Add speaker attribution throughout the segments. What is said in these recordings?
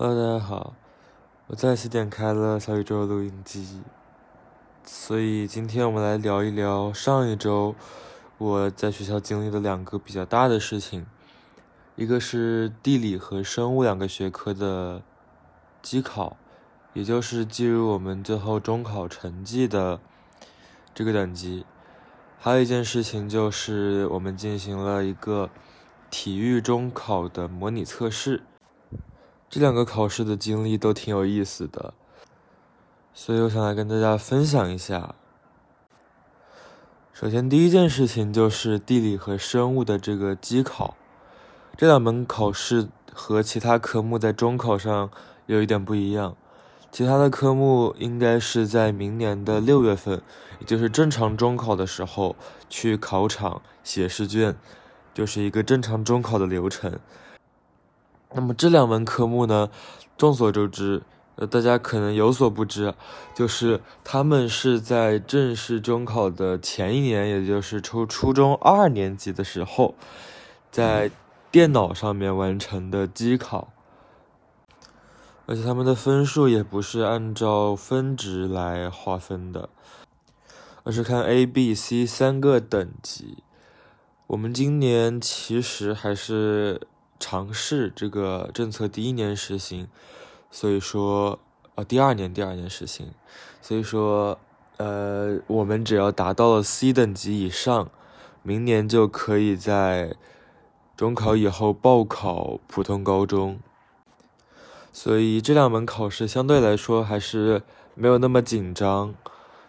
Speaker 1: Hello，大家好，我再次点开了小宇宙录音机，所以今天我们来聊一聊上一周我在学校经历的两个比较大的事情，一个是地理和生物两个学科的机考，也就是计入我们最后中考成绩的这个等级，还有一件事情就是我们进行了一个体育中考的模拟测试。这两个考试的经历都挺有意思的，所以我想来跟大家分享一下。首先，第一件事情就是地理和生物的这个机考，这两门考试和其他科目在中考上有一点不一样。其他的科目应该是在明年的六月份，也就是正常中考的时候去考场写试卷，就是一个正常中考的流程。那么这两门科目呢，众所周知，呃，大家可能有所不知，就是他们是在正式中考的前一年，也就是初初中二年级的时候，在电脑上面完成的机考，而且他们的分数也不是按照分值来划分的，而是看 A、B、C 三个等级。我们今年其实还是。尝试这个政策第一年实行，所以说，呃，第二年第二年实行，所以说，呃，我们只要达到了 C 等级以上，明年就可以在中考以后报考普通高中。所以这两门考试相对来说还是没有那么紧张，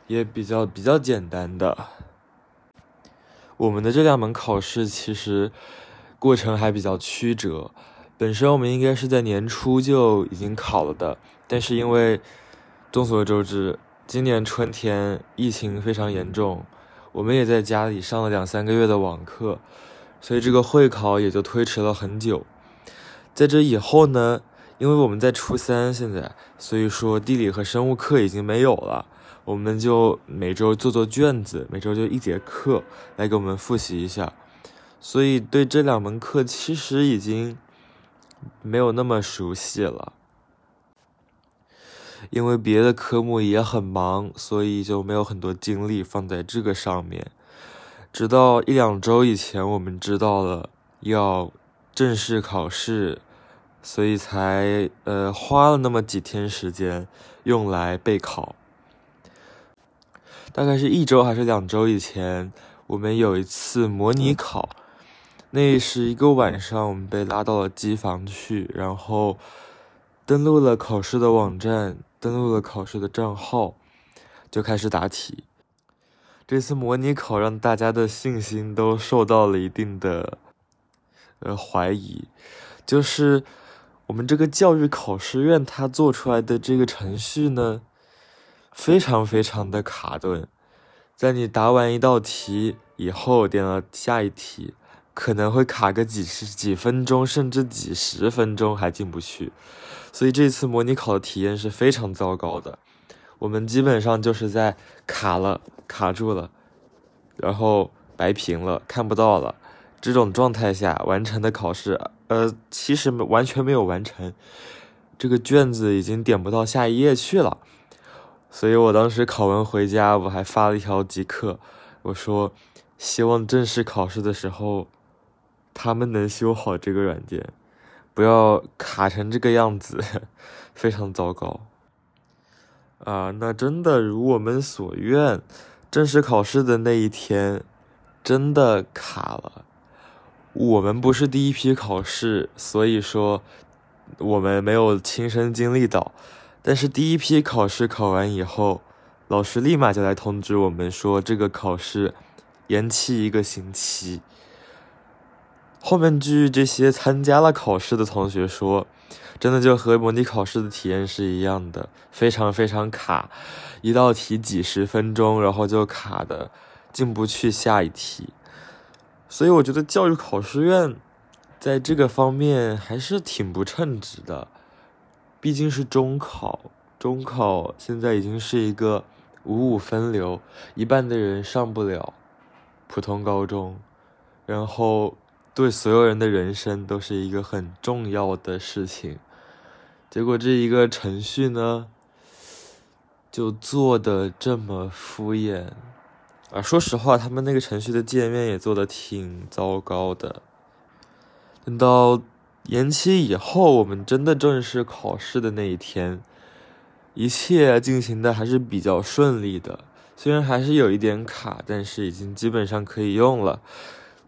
Speaker 1: 也比较比较简单的。我们的这两门考试其实。过程还比较曲折，本身我们应该是在年初就已经考了的，但是因为众所周知，今年春天疫情非常严重，我们也在家里上了两三个月的网课，所以这个会考也就推迟了很久。在这以后呢，因为我们在初三现在，所以说地理和生物课已经没有了，我们就每周做做卷子，每周就一节课来给我们复习一下。所以对这两门课其实已经没有那么熟悉了，因为别的科目也很忙，所以就没有很多精力放在这个上面。直到一两周以前，我们知道了要正式考试，所以才呃花了那么几天时间用来备考。大概是一周还是两周以前，我们有一次模拟考。那是一个晚上，我们被拉到了机房去，然后登录了考试的网站，登录了考试的账号，就开始答题。这次模拟考让大家的信心都受到了一定的呃怀疑，就是我们这个教育考试院它做出来的这个程序呢，非常非常的卡顿，在你答完一道题以后，点了下一题。可能会卡个几十几分钟，甚至几十分钟还进不去，所以这次模拟考的体验是非常糟糕的。我们基本上就是在卡了、卡住了，然后白屏了、看不到了这种状态下完成的考试，呃，其实完全没有完成，这个卷子已经点不到下一页去了。所以我当时考完回家，我还发了一条即刻，我说希望正式考试的时候。他们能修好这个软件，不要卡成这个样子，非常糟糕。啊，那真的如我们所愿，正式考试的那一天真的卡了。我们不是第一批考试，所以说我们没有亲身经历到。但是第一批考试考完以后，老师立马就来通知我们说，这个考试延期一个星期。后面据这些参加了考试的同学说，真的就和模拟考试的体验是一样的，非常非常卡，一道题几十分钟，然后就卡的进不去下一题。所以我觉得教育考试院在这个方面还是挺不称职的，毕竟是中考，中考现在已经是一个五五分流，一半的人上不了普通高中，然后。对所有人的人生都是一个很重要的事情，结果这一个程序呢，就做的这么敷衍啊！说实话，他们那个程序的界面也做的挺糟糕的。等到延期以后，我们真的正式考试的那一天，一切进行的还是比较顺利的。虽然还是有一点卡，但是已经基本上可以用了。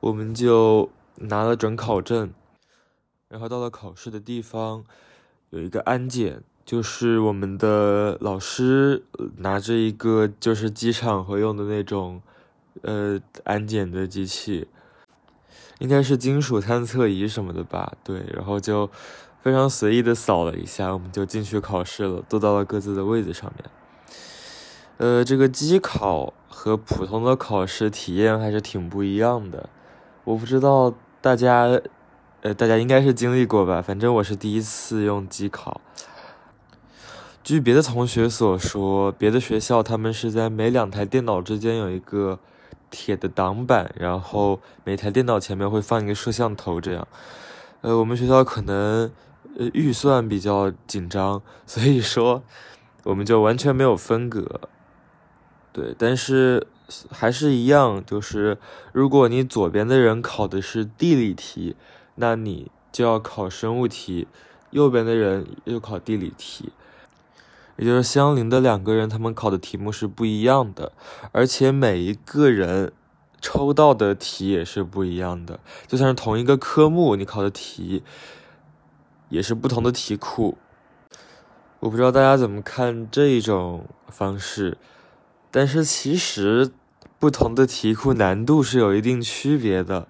Speaker 1: 我们就拿了准考证，然后到了考试的地方。有一个安检，就是我们的老师拿着一个就是机场会用的那种，呃，安检的机器，应该是金属探测仪什么的吧？对，然后就非常随意的扫了一下，我们就进去考试了，坐到了各自的位子上面。呃，这个机考和普通的考试体验还是挺不一样的，我不知道大家。呃，大家应该是经历过吧？反正我是第一次用机考。据别的同学所说，别的学校他们是在每两台电脑之间有一个铁的挡板，然后每台电脑前面会放一个摄像头，这样。呃，我们学校可能呃预算比较紧张，所以说我们就完全没有分隔。对，但是还是一样，就是如果你左边的人考的是地理题。那你就要考生物题，右边的人又考地理题，也就是相邻的两个人，他们考的题目是不一样的，而且每一个人抽到的题也是不一样的。就算是同一个科目，你考的题也是不同的题库。我不知道大家怎么看这种方式，但是其实不同的题库难度是有一定区别的。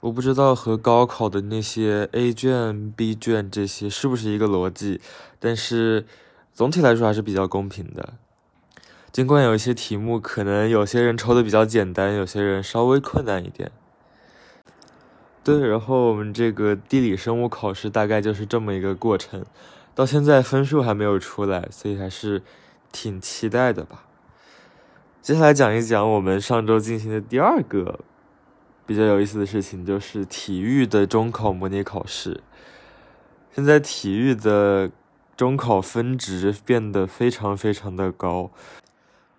Speaker 1: 我不知道和高考的那些 A 卷、B 卷这些是不是一个逻辑，但是总体来说还是比较公平的。尽管有一些题目可能有些人抽的比较简单，有些人稍微困难一点。对，然后我们这个地理生物考试大概就是这么一个过程，到现在分数还没有出来，所以还是挺期待的吧。接下来讲一讲我们上周进行的第二个。比较有意思的事情就是体育的中考模拟考试。现在体育的中考分值变得非常非常的高，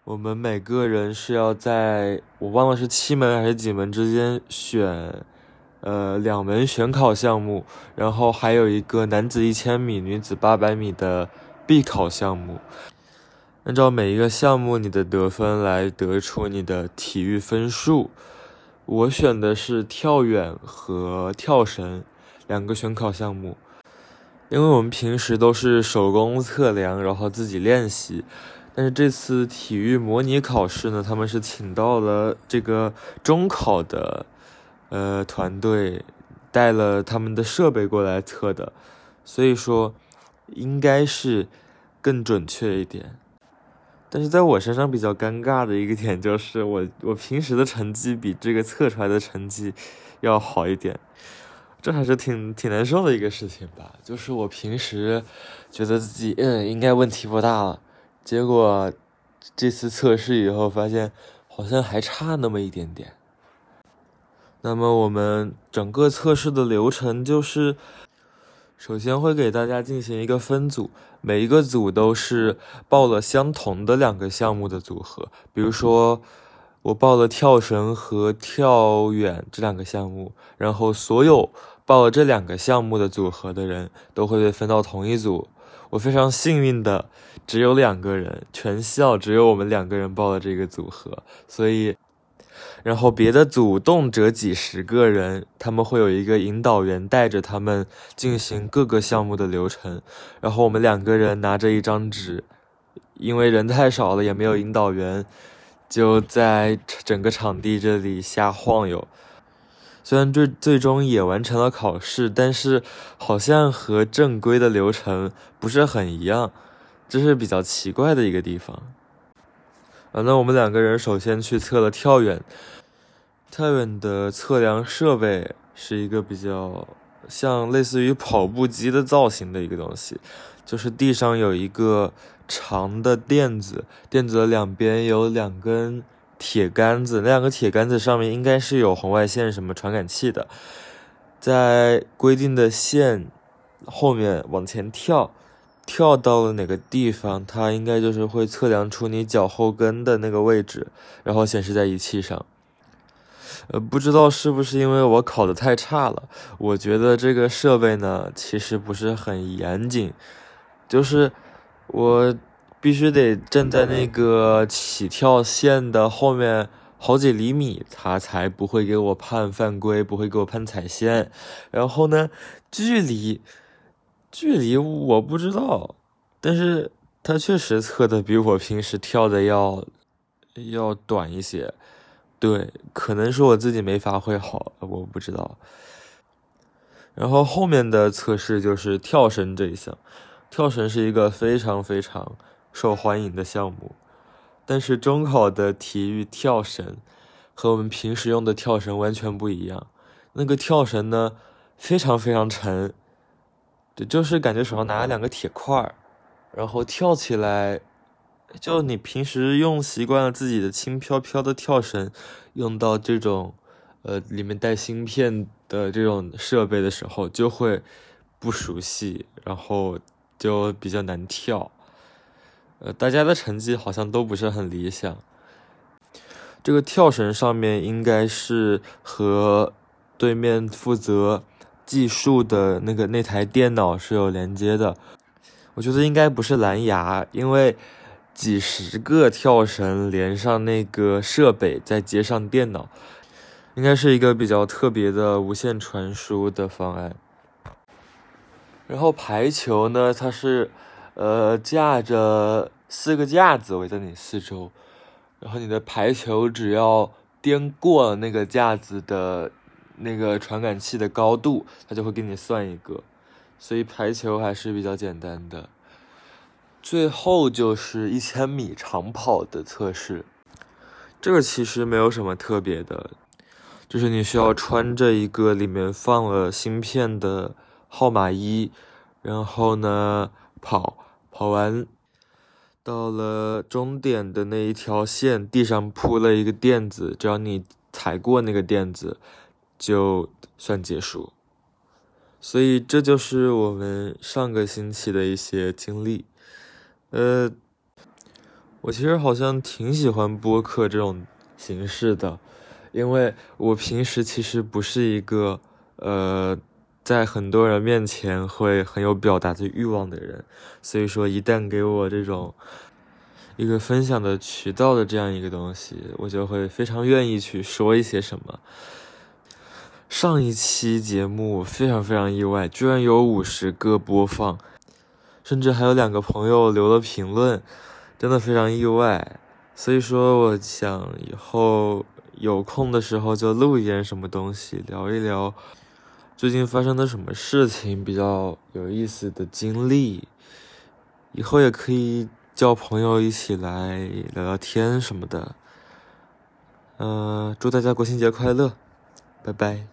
Speaker 1: 我们每个人是要在我忘了是七门还是几门之间选，呃，两门选考项目，然后还有一个男子一千米、女子八百米的必考项目。按照每一个项目你的得分来得出你的体育分数。我选的是跳远和跳绳两个选考项目，因为我们平时都是手工测量，然后自己练习。但是这次体育模拟考试呢，他们是请到了这个中考的呃团队，带了他们的设备过来测的，所以说应该是更准确一点。但是在我身上比较尴尬的一个点就是，我我平时的成绩比这个测出来的成绩要好一点，这还是挺挺难受的一个事情吧。就是我平时觉得自己嗯应该问题不大了，结果这次测试以后发现好像还差那么一点点。那么我们整个测试的流程就是。首先会给大家进行一个分组，每一个组都是报了相同的两个项目的组合。比如说，我报了跳绳和跳远这两个项目，然后所有报了这两个项目的组合的人都会被分到同一组。我非常幸运的只有两个人，全校只有我们两个人报了这个组合，所以。然后别的组动辄几十个人，他们会有一个引导员带着他们进行各个项目的流程。然后我们两个人拿着一张纸，因为人太少了，也没有引导员，就在整个场地这里瞎晃悠。虽然最最终也完成了考试，但是好像和正规的流程不是很一样，这是比较奇怪的一个地方。啊，那我们两个人首先去测了跳远。跳远的测量设备是一个比较像类似于跑步机的造型的一个东西，就是地上有一个长的垫子，垫子的两边有两根铁杆子，那两个铁杆子上面应该是有红外线什么传感器的，在规定的线后面往前跳，跳到了哪个地方，它应该就是会测量出你脚后跟的那个位置，然后显示在仪器上。呃，不知道是不是因为我考的太差了，我觉得这个设备呢其实不是很严谨，就是我必须得站在那个起跳线的后面好几厘米，它才不会给我判犯规，不会给我判踩线。然后呢，距离距离我不知道，但是他确实测的比我平时跳的要要短一些。对，可能是我自己没发挥好，我不知道。然后后面的测试就是跳绳这一项，跳绳是一个非常非常受欢迎的项目，但是中考的体育跳绳和我们平时用的跳绳完全不一样。那个跳绳呢，非常非常沉，对，就是感觉手上拿了两个铁块儿，然后跳起来。就你平时用习惯了自己的轻飘飘的跳绳，用到这种，呃，里面带芯片的这种设备的时候，就会不熟悉，然后就比较难跳。呃，大家的成绩好像都不是很理想。这个跳绳上面应该是和对面负责计数的那个那台电脑是有连接的。我觉得应该不是蓝牙，因为。几十个跳绳连上那个设备，再接上电脑，应该是一个比较特别的无线传输的方案。然后排球呢，它是呃架着四个架子围在你四周，然后你的排球只要颠过了那个架子的那个传感器的高度，它就会给你算一个，所以排球还是比较简单的。最后就是一千米长跑的测试，这个其实没有什么特别的，就是你需要穿着一个里面放了芯片的号码衣，然后呢跑，跑完到了终点的那一条线，地上铺了一个垫子，只要你踩过那个垫子，就算结束。所以这就是我们上个星期的一些经历。呃，我其实好像挺喜欢播客这种形式的，因为我平时其实不是一个呃，在很多人面前会很有表达的欲望的人，所以说一旦给我这种一个分享的渠道的这样一个东西，我就会非常愿意去说一些什么。上一期节目非常非常意外，居然有五十个播放。甚至还有两个朋友留了评论，真的非常意外。所以说，我想以后有空的时候就录一点什么东西，聊一聊最近发生的什么事情，比较有意思的经历。以后也可以叫朋友一起来聊聊天什么的。嗯，祝大家国庆节快乐，拜拜。